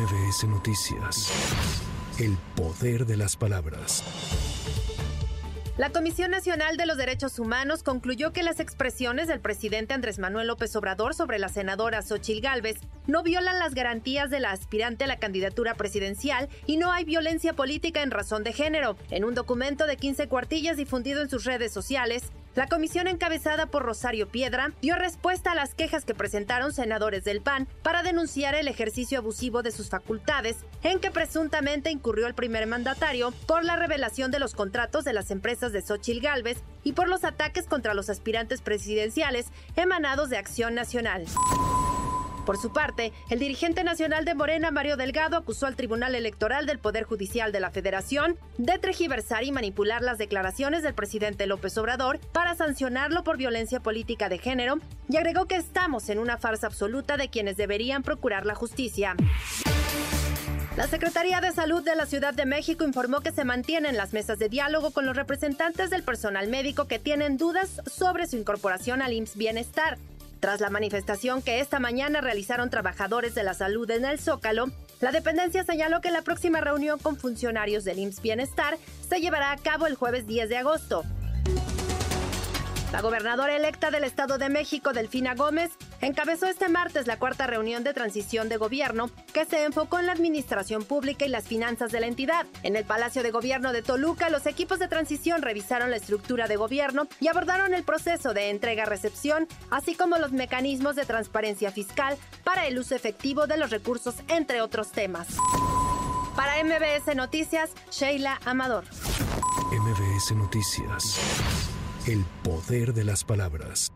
MBS Noticias. El poder de las palabras. La Comisión Nacional de los Derechos Humanos concluyó que las expresiones del presidente Andrés Manuel López Obrador sobre la senadora Xochil Gálvez no violan las garantías de la aspirante a la candidatura presidencial y no hay violencia política en razón de género. En un documento de 15 cuartillas difundido en sus redes sociales, la comisión encabezada por Rosario Piedra dio respuesta a las quejas que presentaron senadores del PAN para denunciar el ejercicio abusivo de sus facultades en que presuntamente incurrió el primer mandatario por la revelación de los contratos de las empresas de Xochil Gálvez y por los ataques contra los aspirantes presidenciales emanados de Acción Nacional. Por su parte, el dirigente nacional de Morena, Mario Delgado, acusó al Tribunal Electoral del Poder Judicial de la Federación de tergiversar y manipular las declaraciones del presidente López Obrador para sancionarlo por violencia política de género y agregó que estamos en una farsa absoluta de quienes deberían procurar la justicia. La Secretaría de Salud de la Ciudad de México informó que se mantienen las mesas de diálogo con los representantes del personal médico que tienen dudas sobre su incorporación al IMSS Bienestar. Tras la manifestación que esta mañana realizaron trabajadores de la salud en el Zócalo, la dependencia señaló que la próxima reunión con funcionarios del IMSS Bienestar se llevará a cabo el jueves 10 de agosto. La gobernadora electa del Estado de México, Delfina Gómez, encabezó este martes la cuarta reunión de transición de gobierno que se enfocó en la administración pública y las finanzas de la entidad. En el Palacio de Gobierno de Toluca, los equipos de transición revisaron la estructura de gobierno y abordaron el proceso de entrega-recepción, así como los mecanismos de transparencia fiscal para el uso efectivo de los recursos, entre otros temas. Para MBS Noticias, Sheila Amador. MBS Noticias. El poder de las palabras.